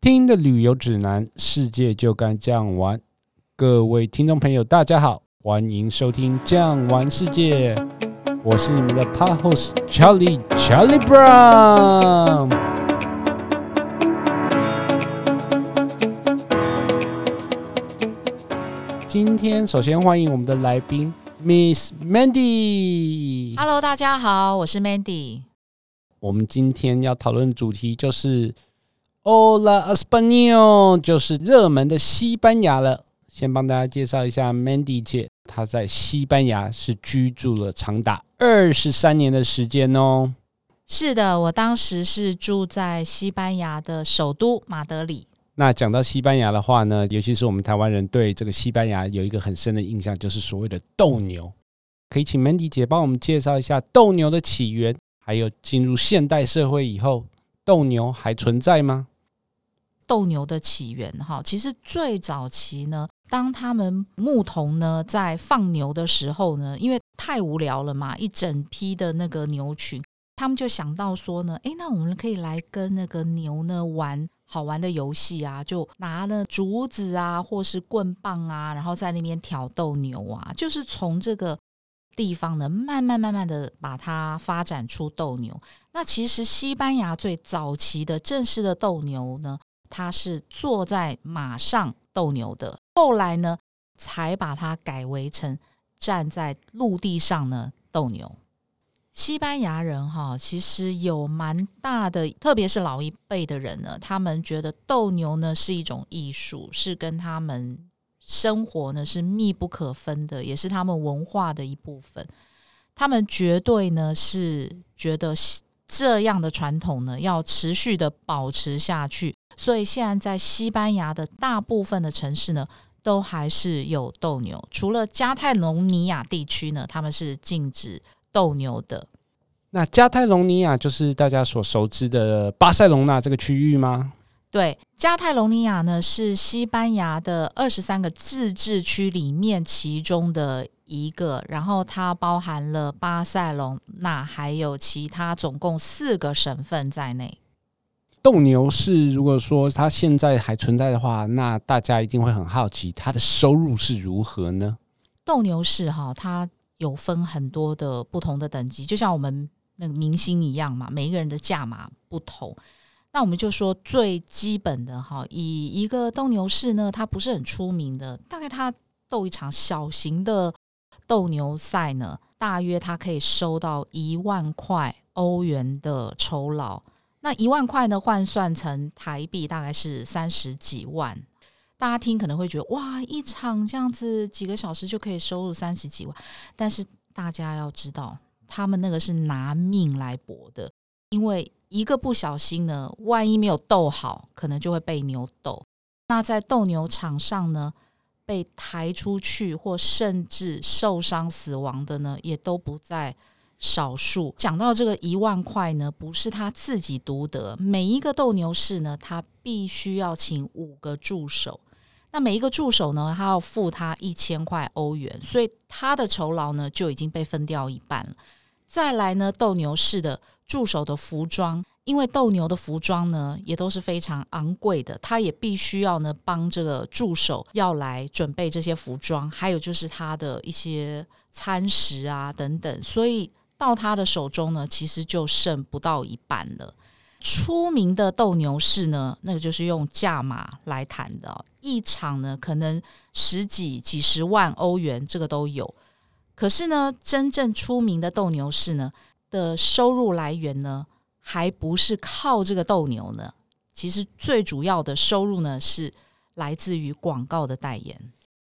听的旅游指南，世界就该这样玩。各位听众朋友，大家好，欢迎收听《这样玩世界》，我是你们的 Pod Host Charlie Charlie Brown。今天首先欢迎我们的来宾 Miss Mandy。Hello，大家好，我是 Mandy。我们今天要讨论的主题就是。Hola Español 就是热门的西班牙了。先帮大家介绍一下 Mandy 姐，她在西班牙是居住了长达二十三年的时间哦。是的，我当时是住在西班牙的首都马德里。那讲到西班牙的话呢，尤其是我们台湾人对这个西班牙有一个很深的印象，就是所谓的斗牛。可以请 Mandy 姐帮我们介绍一下斗牛的起源，还有进入现代社会以后，斗牛还存在吗？斗牛的起源，哈，其实最早期呢，当他们牧童呢在放牛的时候呢，因为太无聊了嘛，一整批的那个牛群，他们就想到说呢，诶，那我们可以来跟那个牛呢玩好玩的游戏啊，就拿了竹子啊，或是棍棒啊，然后在那边挑逗牛啊，就是从这个地方呢，慢慢慢慢的把它发展出斗牛。那其实西班牙最早期的正式的斗牛呢，他是坐在马上斗牛的，后来呢，才把它改为成站在陆地上呢斗牛。西班牙人哈，其实有蛮大的，特别是老一辈的人呢，他们觉得斗牛呢是一种艺术，是跟他们生活呢是密不可分的，也是他们文化的一部分。他们绝对呢是觉得这样的传统呢要持续的保持下去。所以现在在西班牙的大部分的城市呢，都还是有斗牛。除了加泰隆尼亚地区呢，他们是禁止斗牛的。那加泰隆尼亚就是大家所熟知的巴塞隆纳这个区域吗？对，加泰隆尼亚呢是西班牙的二十三个自治区里面其中的一个，然后它包含了巴塞隆纳还有其他总共四个省份在内。斗牛士，如果说他现在还存在的话，那大家一定会很好奇，他的收入是如何呢？斗牛士哈，他有分很多的不同的等级，就像我们那个明星一样嘛，每一个人的价码不同。那我们就说最基本的哈，以一个斗牛士呢，他不是很出名的，大概他斗一场小型的斗牛赛呢，大约他可以收到一万块欧元的酬劳。那一万块呢，换算成台币大概是三十几万。大家听可能会觉得哇，一场这样子几个小时就可以收入三十几万。但是大家要知道，他们那个是拿命来搏的，因为一个不小心呢，万一没有斗好，可能就会被牛斗。那在斗牛场上呢，被抬出去或甚至受伤死亡的呢，也都不在少数。讲到这个一万块呢，不是他自己独得，每一个斗牛士呢，他必须要请五个助手。那每一个助手呢，他要付他一千块欧元，所以他的酬劳呢就已经被分掉一半了。再来呢，斗牛士的助手的服装，因为斗牛的服装呢也都是非常昂贵的，他也必须要呢帮这个助手要来准备这些服装，还有就是他的一些餐食啊等等，所以。到他的手中呢，其实就剩不到一半了。出名的斗牛士呢，那个就是用价码来谈的，一场呢可能十几、几十万欧元，这个都有。可是呢，真正出名的斗牛士呢的收入来源呢，还不是靠这个斗牛呢。其实最主要的收入呢，是来自于广告的代言。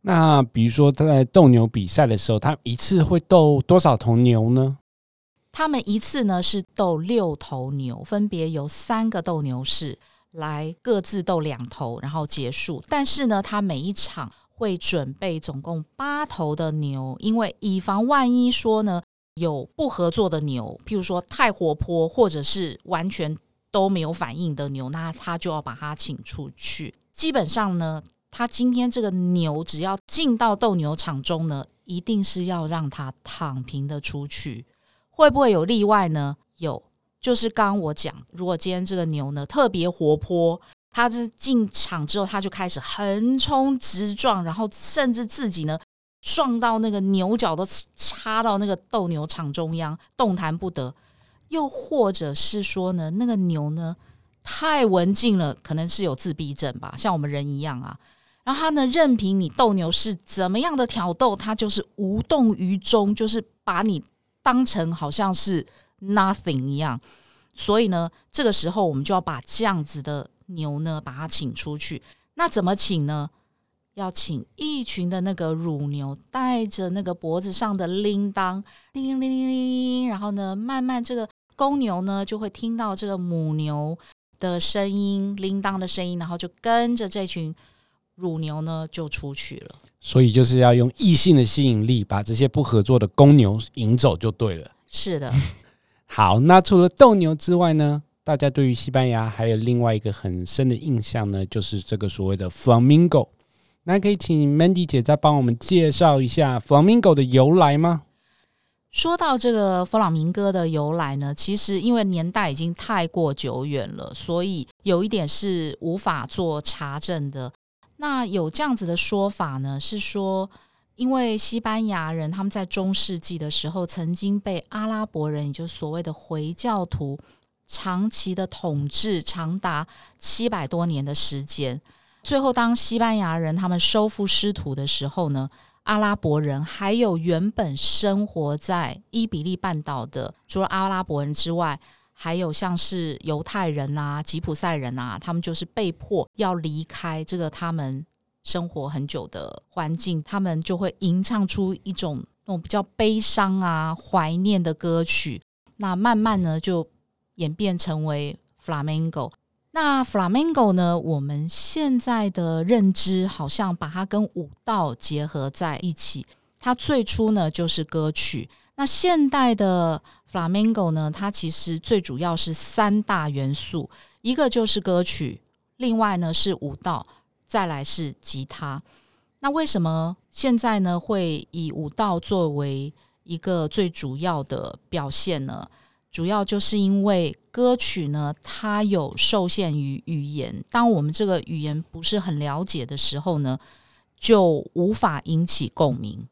那比如说他在斗牛比赛的时候，他一次会斗多少头牛呢？他们一次呢是斗六头牛，分别由三个斗牛士来各自斗两头，然后结束。但是呢，他每一场会准备总共八头的牛，因为以防万一说呢有不合作的牛，譬如说太活泼或者是完全都没有反应的牛，那他就要把它请出去。基本上呢，他今天这个牛只要进到斗牛场中呢，一定是要让他躺平的出去。会不会有例外呢？有，就是刚我讲，如果今天这个牛呢特别活泼，他是进场之后，他就开始横冲直撞，然后甚至自己呢撞到那个牛角都插到那个斗牛场中央，动弹不得。又或者是说呢，那个牛呢太文静了，可能是有自闭症吧，像我们人一样啊。然后他呢，任凭你斗牛士怎么样的挑逗，他就是无动于衷，就是把你当成好像是 nothing 一样。所以呢，这个时候我们就要把这样子的牛呢，把它请出去。那怎么请呢？要请一群的那个乳牛，带着那个脖子上的铃铛，叮铃铃铃铃，然后呢，慢慢这个公牛呢就会听到这个母牛的声音，铃铛的声音，然后就跟着这群。乳牛呢就出去了，所以就是要用异性的吸引力把这些不合作的公牛引走就对了。是的，好，那除了斗牛之外呢，大家对于西班牙还有另外一个很深的印象呢，就是这个所谓的 Flamingo。那可以请 Mandy 姐再帮我们介绍一下 Flamingo 的由来吗？说到这个弗朗明哥的由来呢，其实因为年代已经太过久远了，所以有一点是无法做查证的。那有这样子的说法呢，是说，因为西班牙人他们在中世纪的时候曾经被阿拉伯人，也就是所谓的回教徒，长期的统治，长达七百多年的时间。最后，当西班牙人他们收复失土的时候呢，阿拉伯人还有原本生活在伊比利半岛的，除了阿拉伯人之外。还有像是犹太人啊、吉普赛人啊，他们就是被迫要离开这个他们生活很久的环境，他们就会吟唱出一种那种比较悲伤啊、怀念的歌曲。那慢慢呢，就演变成为 Flamenco。那 Flamenco 呢，我们现在的认知好像把它跟舞蹈结合在一起。它最初呢就是歌曲，那现代的。Flamenco 呢，它其实最主要是三大元素，一个就是歌曲，另外呢是舞蹈，再来是吉他。那为什么现在呢会以舞蹈作为一个最主要的表现呢？主要就是因为歌曲呢，它有受限于语言，当我们这个语言不是很了解的时候呢，就无法引起共鸣。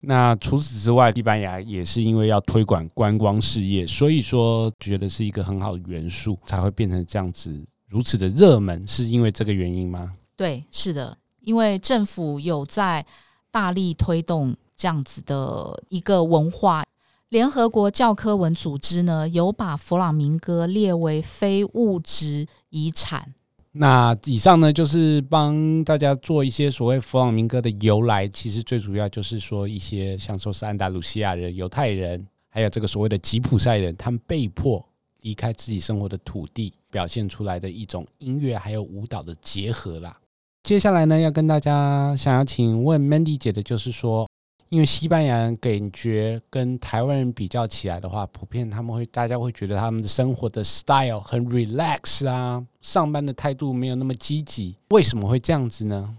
那除此之外，西班牙也是因为要推广观光事业，所以说觉得是一个很好的元素，才会变成这样子如此的热门，是因为这个原因吗？对，是的，因为政府有在大力推动这样子的一个文化。联合国教科文组织呢，有把弗朗明哥列为非物质遗产。那以上呢，就是帮大家做一些所谓弗朗明哥的由来。其实最主要就是说一些像说是安达鲁西亚人、犹太人，还有这个所谓的吉普赛人，他们被迫离开自己生活的土地，表现出来的一种音乐还有舞蹈的结合啦。接下来呢，要跟大家想要请问 Mandy 姐的就是说。因为西班牙人感觉跟台湾人比较起来的话，普遍他们会大家会觉得他们的生活的 style 很 relax 啊，上班的态度没有那么积极。为什么会这样子呢？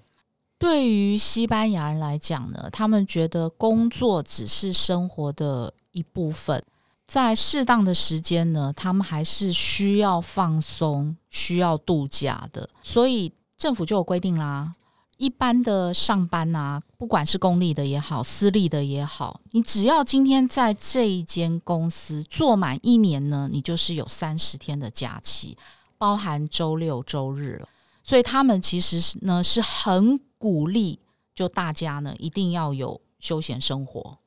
对于西班牙人来讲呢，他们觉得工作只是生活的一部分，在适当的时间呢，他们还是需要放松、需要度假的。所以政府就有规定啦。一般的上班啊，不管是公立的也好，私立的也好，你只要今天在这一间公司做满一年呢，你就是有三十天的假期，包含周六周日了。所以他们其实是呢是很鼓励，就大家呢一定要有休闲生活。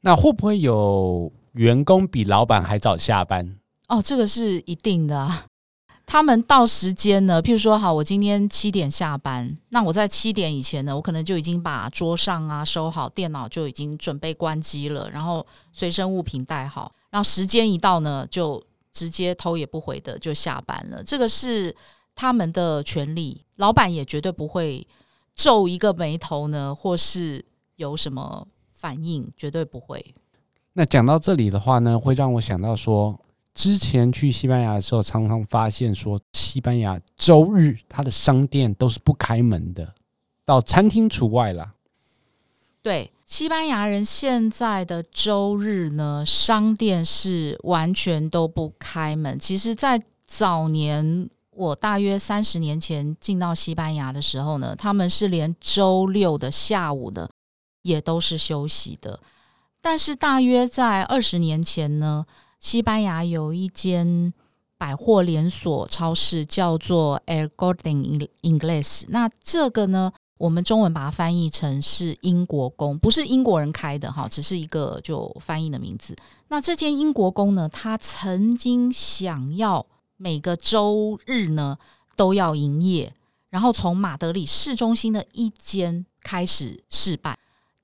那会不会有员工比老板还早下班？哦，这个是一定的啊。他们到时间呢，譬如说，好，我今天七点下班，那我在七点以前呢，我可能就已经把桌上啊收好，电脑就已经准备关机了，然后随身物品带好，然后时间一到呢，就直接头也不回的就下班了。这个是他们的权利，老板也绝对不会皱一个眉头呢，或是有什么反应，绝对不会。那讲到这里的话呢，会让我想到说。之前去西班牙的时候，常常发现说，西班牙周日它的商店都是不开门的，到餐厅除外啦。对，西班牙人现在的周日呢，商店是完全都不开门。其实，在早年我大约三十年前进到西班牙的时候呢，他们是连周六的下午的也都是休息的。但是大约在二十年前呢，西班牙有一间百货连锁超市叫做 El Corte Inglés。那这个呢，我们中文把它翻译成是英国宫，不是英国人开的哈，只是一个就翻译的名字。那这间英国宫呢，它曾经想要每个周日呢都要营业，然后从马德里市中心的一间开始试办。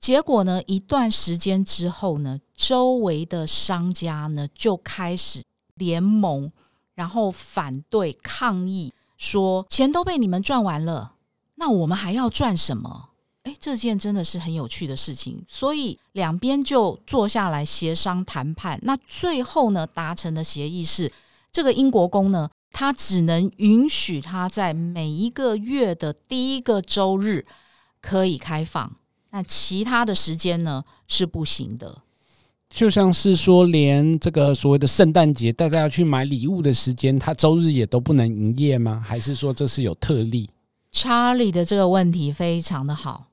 结果呢，一段时间之后呢，周围的商家呢就开始联盟，然后反对抗议，说钱都被你们赚完了，那我们还要赚什么？诶，这件真的是很有趣的事情，所以两边就坐下来协商谈判。那最后呢，达成的协议是，这个英国宫呢，它只能允许它在每一个月的第一个周日可以开放。那其他的时间呢是不行的，就像是说，连这个所谓的圣诞节，大家要去买礼物的时间，它周日也都不能营业吗？还是说这是有特例？查理的这个问题非常的好。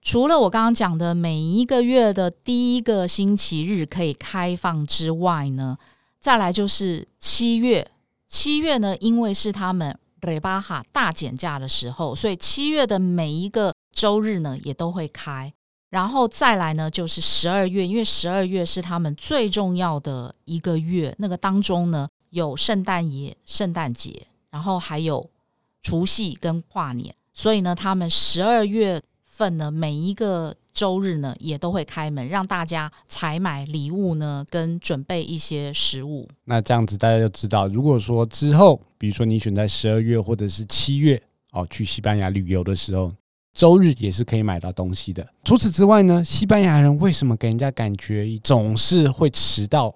除了我刚刚讲的每一个月的第一个星期日可以开放之外呢，再来就是七月。七月呢，因为是他们 rebaja 大减价的时候，所以七月的每一个。周日呢也都会开，然后再来呢就是十二月，因为十二月是他们最重要的一个月，那个当中呢有圣诞节、圣诞节，然后还有除夕跟跨年，所以呢他们十二月份呢每一个周日呢也都会开门，让大家采买礼物呢跟准备一些食物。那这样子大家就知道，如果说之后，比如说你选在十二月或者是七月哦去西班牙旅游的时候。周日也是可以买到东西的。除此之外呢，西班牙人为什么给人家感觉总是会迟到？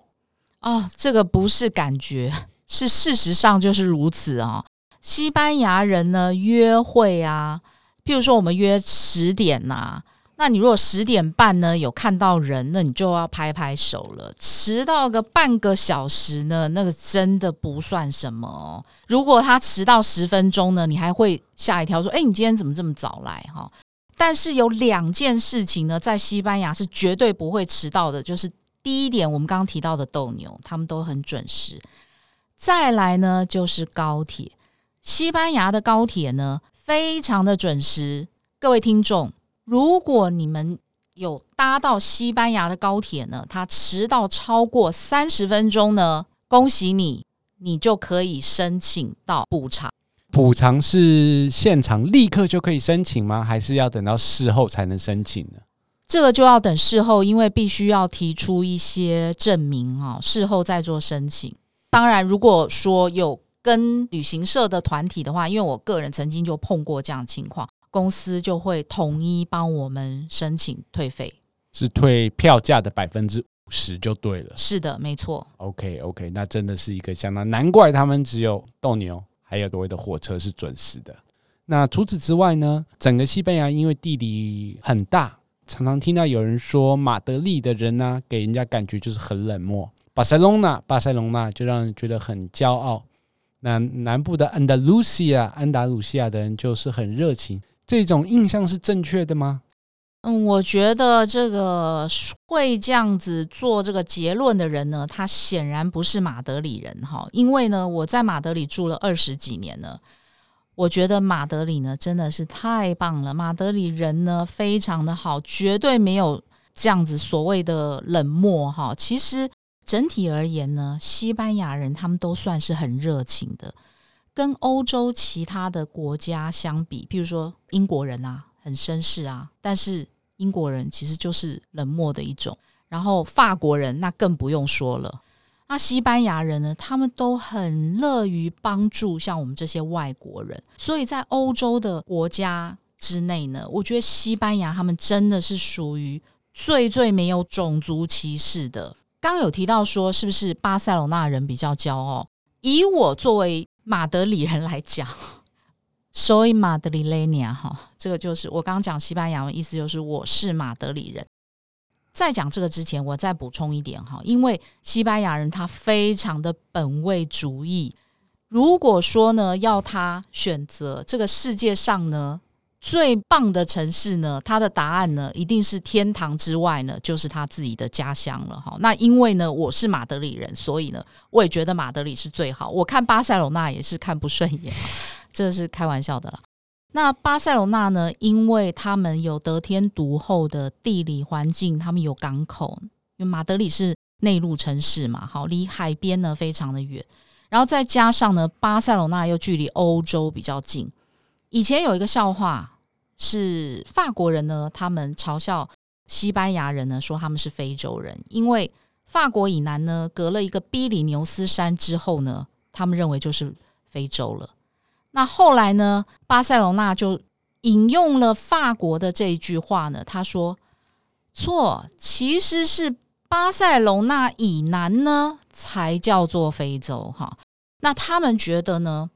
哦，这个不是感觉，是事实上就是如此啊、哦。西班牙人呢，约会啊，譬如说我们约十点呐、啊。那你如果十点半呢有看到人，那你就要拍拍手了。迟到个半个小时呢，那个真的不算什么哦。如果他迟到十分钟呢，你还会吓一跳，说：“哎，你今天怎么这么早来？”哈。但是有两件事情呢，在西班牙是绝对不会迟到的，就是第一点，我们刚刚提到的斗牛，他们都很准时。再来呢，就是高铁，西班牙的高铁呢，非常的准时。各位听众。如果你们有搭到西班牙的高铁呢，它迟到超过三十分钟呢，恭喜你，你就可以申请到补偿。补偿是现场立刻就可以申请吗？还是要等到事后才能申请呢？这个就要等事后，因为必须要提出一些证明啊，事后再做申请。当然，如果说有跟旅行社的团体的话，因为我个人曾经就碰过这样的情况。公司就会统一帮我们申请退费，是退票价的百分之五十就对了。是的，没错。OK OK，那真的是一个相当难怪他们只有斗牛，还有所谓的火车是准时的。那除此之外呢，整个西班牙因为地理很大，常常听到有人说马德里的人呢、啊，给人家感觉就是很冷漠。巴塞隆纳，巴塞隆纳就让人觉得很骄傲。那南部的安达卢西亚，安达卢西亚的人就是很热情。这种印象是正确的吗？嗯，我觉得这个会这样子做这个结论的人呢，他显然不是马德里人哈。因为呢，我在马德里住了二十几年了，我觉得马德里呢真的是太棒了。马德里人呢非常的好，绝对没有这样子所谓的冷漠哈。其实整体而言呢，西班牙人他们都算是很热情的。跟欧洲其他的国家相比，譬如说英国人啊，很绅士啊，但是英国人其实就是冷漠的一种。然后法国人那更不用说了。那西班牙人呢，他们都很乐于帮助像我们这些外国人。所以在欧洲的国家之内呢，我觉得西班牙他们真的是属于最最没有种族歧视的。刚有提到说，是不是巴塞罗那人比较骄傲？以我作为马德里人来讲，soy madrileña 哈，这个就是我刚刚讲西班牙文，意思就是我是马德里人。在讲这个之前，我再补充一点哈，因为西班牙人他非常的本位主义。如果说呢，要他选择这个世界上呢最棒的城市呢，他的答案呢一定是天堂之外呢，就是他自己的家乡了哈。那因为呢，我是马德里人，所以呢，我也觉得马德里是最好。我看巴塞罗那也是看不顺眼，这是开玩笑的啦。那巴塞罗那呢，因为他们有得天独厚的地理环境，他们有港口，因为马德里是内陆城市嘛，好，离海边呢非常的远。然后再加上呢，巴塞罗那又距离欧洲比较近。以前有一个笑话是法国人呢，他们嘲笑西班牙人呢，说他们是非洲人，因为法国以南呢隔了一个比利牛斯山之后呢，他们认为就是非洲了。那后来呢，巴塞罗那就引用了法国的这一句话呢，他说：“错，其实是巴塞罗那以南呢。”才叫做非洲哈，那他们觉得呢？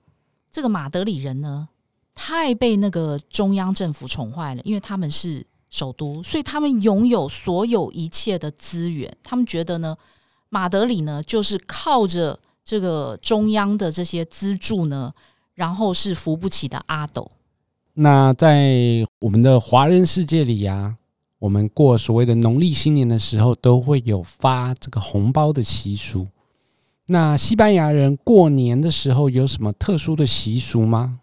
这个马德里人呢，太被那个中央政府宠坏了，因为他们是首都，所以他们拥有所有一切的资源。他们觉得呢，马德里呢，就是靠着这个中央的这些资助呢，然后是扶不起的阿斗。那在我们的华人世界里呀、啊。我们过所谓的农历新年的时候，都会有发这个红包的习俗。那西班牙人过年的时候有什么特殊的习俗吗？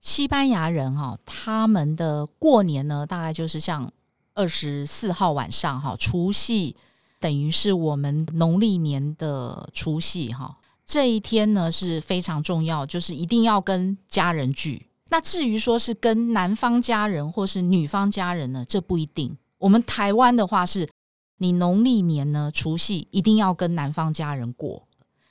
西班牙人哈，他们的过年呢，大概就是像二十四号晚上哈，除夕等于是我们农历年的除夕哈，这一天呢是非常重要，就是一定要跟家人聚。那至于说是跟男方家人或是女方家人呢，这不一定。我们台湾的话是，你农历年呢除夕一定要跟男方家人过，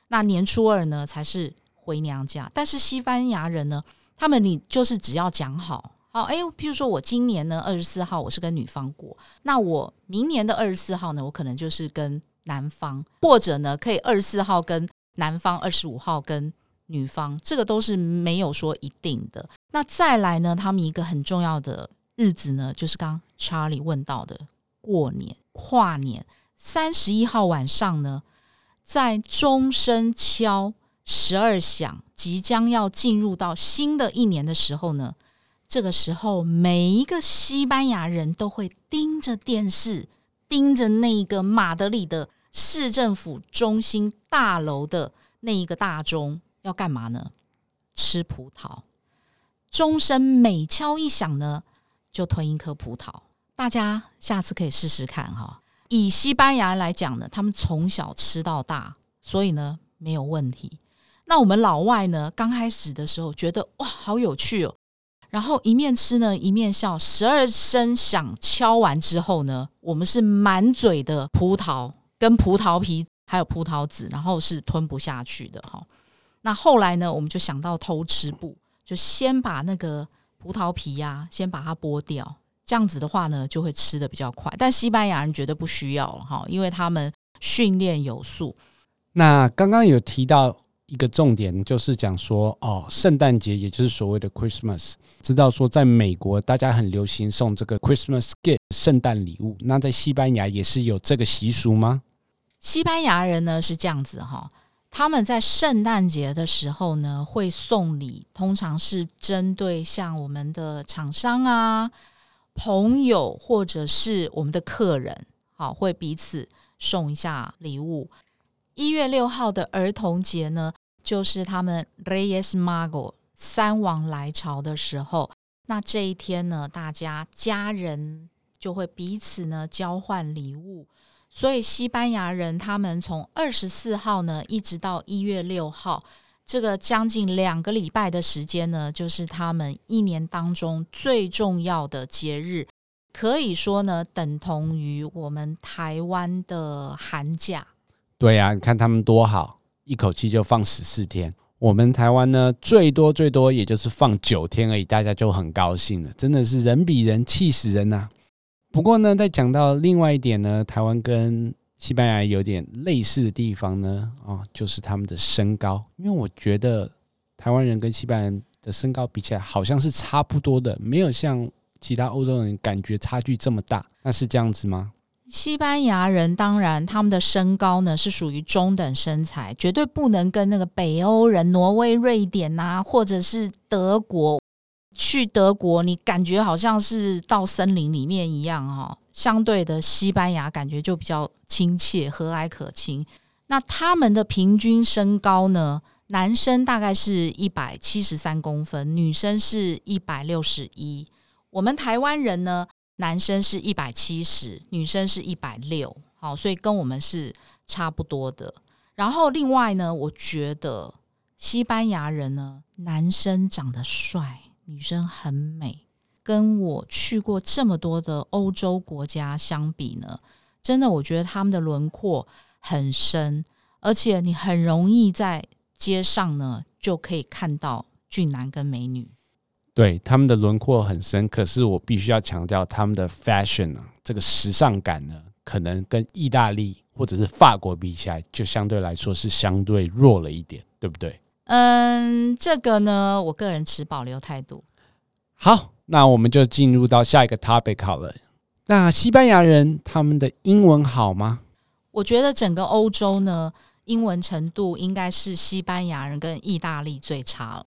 那年初二呢才是回娘家。但是西班牙人呢，他们你就是只要讲好，好，哎，譬如说我今年呢二十四号我是跟女方过，那我明年的二十四号呢，我可能就是跟男方，或者呢可以二十四号跟男方，二十五号跟女方，这个都是没有说一定的。那再来呢？他们一个很重要的日子呢，就是刚查理问到的过年、跨年。三十一号晚上呢，在钟声敲十二响，即将要进入到新的一年的时候呢，这个时候每一个西班牙人都会盯着电视，盯着那一个马德里的市政府中心大楼的那一个大钟，要干嘛呢？吃葡萄。钟声每敲一响呢，就吞一颗葡萄。大家下次可以试试看哈。以西班牙来讲呢，他们从小吃到大，所以呢没有问题。那我们老外呢，刚开始的时候觉得哇好有趣哦，然后一面吃呢一面笑。十二声响敲完之后呢，我们是满嘴的葡萄跟葡萄皮，还有葡萄籽，然后是吞不下去的哈。那后来呢，我们就想到偷吃步。就先把那个葡萄皮呀、先把它剥掉，这样子的话呢，就会吃得比较快。但西班牙人绝对不需要哈，因为他们训练有素。那刚刚有提到一个重点，就是讲说哦，圣诞节也就是所谓的 Christmas，知道说在美国大家很流行送这个 Christmas gift 圣诞礼物，那在西班牙也是有这个习俗吗？西班牙人呢是这样子哈。他们在圣诞节的时候呢，会送礼，通常是针对像我们的厂商啊、朋友或者是我们的客人，好，会彼此送一下礼物。一月六号的儿童节呢，就是他们 Reyes Mago 三王来朝的时候，那这一天呢，大家家人就会彼此呢交换礼物。所以西班牙人他们从二十四号呢，一直到一月六号，这个将近两个礼拜的时间呢，就是他们一年当中最重要的节日，可以说呢，等同于我们台湾的寒假。对呀，你看他们多好，一口气就放十四天。我们台湾呢，最多最多也就是放九天而已，大家就很高兴了，真的是人比人气死人呐。不过呢，在讲到另外一点呢，台湾跟西班牙有点类似的地方呢，哦，就是他们的身高。因为我觉得台湾人跟西班牙人的身高比起来，好像是差不多的，没有像其他欧洲人感觉差距这么大。那是这样子吗？西班牙人当然他们的身高呢是属于中等身材，绝对不能跟那个北欧人、挪威、瑞典呐、啊，或者是德国。去德国，你感觉好像是到森林里面一样哈。相对的，西班牙感觉就比较亲切、和蔼可亲。那他们的平均身高呢？男生大概是一百七十三公分，女生是一百六十一。我们台湾人呢，男生是一百七十，女生是一百六。好，所以跟我们是差不多的。然后另外呢，我觉得西班牙人呢，男生长得帅。女生很美，跟我去过这么多的欧洲国家相比呢，真的我觉得他们的轮廓很深，而且你很容易在街上呢就可以看到俊男跟美女。对，他们的轮廓很深，可是我必须要强调他们的 fashion 啊，这个时尚感呢，可能跟意大利或者是法国比起来，就相对来说是相对弱了一点，对不对？嗯，这个呢，我个人持保留态度。好，那我们就进入到下一个 topic 好了。那西班牙人他们的英文好吗？我觉得整个欧洲呢，英文程度应该是西班牙人跟意大利最差了。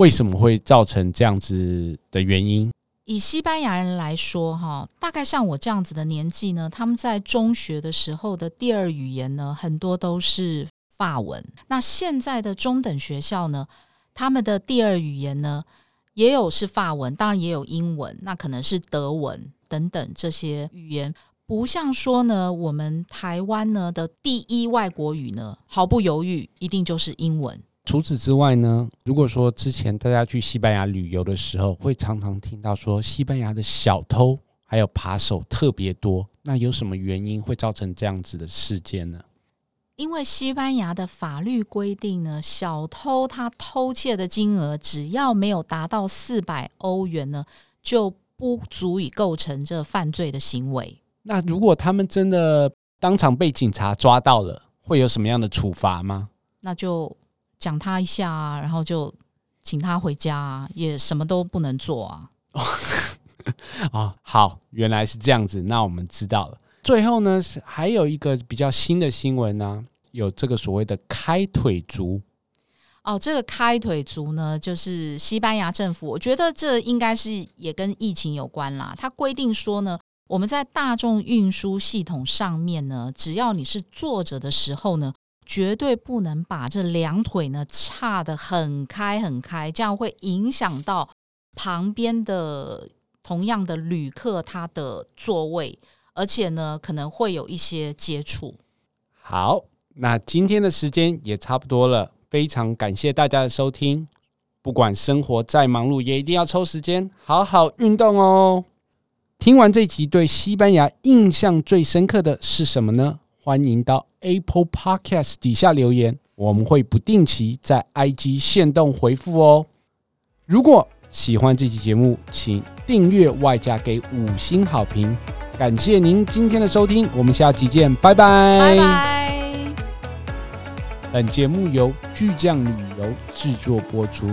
为什么会造成这样子的原因？以西班牙人来说，哈，大概像我这样子的年纪呢，他们在中学的时候的第二语言呢，很多都是。法文。那现在的中等学校呢，他们的第二语言呢，也有是法文，当然也有英文，那可能是德文等等这些语言。不像说呢，我们台湾呢的第一外国语呢，毫不犹豫一定就是英文。除此之外呢，如果说之前大家去西班牙旅游的时候，会常常听到说西班牙的小偷还有扒手特别多，那有什么原因会造成这样子的事件呢？因为西班牙的法律规定呢，小偷他偷窃的金额只要没有达到四百欧元呢，就不足以构成这犯罪的行为。那如果他们真的当场被警察抓到了，会有什么样的处罚吗？那就讲他一下啊，然后就请他回家啊，也什么都不能做啊。哦，好，原来是这样子，那我们知道了。最后呢，还有一个比较新的新闻呢，有这个所谓的开腿族。哦，这个开腿族呢，就是西班牙政府，我觉得这应该是也跟疫情有关啦。它规定说呢，我们在大众运输系统上面呢，只要你是坐着的时候呢，绝对不能把这两腿呢岔得很开很开，这样会影响到旁边的同样的旅客他的座位。而且呢，可能会有一些接触。好，那今天的时间也差不多了，非常感谢大家的收听。不管生活再忙碌，也一定要抽时间好好运动哦。听完这集，对西班牙印象最深刻的是什么呢？欢迎到 Apple Podcast 底下留言，我们会不定期在 IG 限动回复哦。如果喜欢这期节目，请订阅外加给五星好评。感谢您今天的收听，我们下期见，拜拜。拜拜。本节目由巨匠旅游制作播出。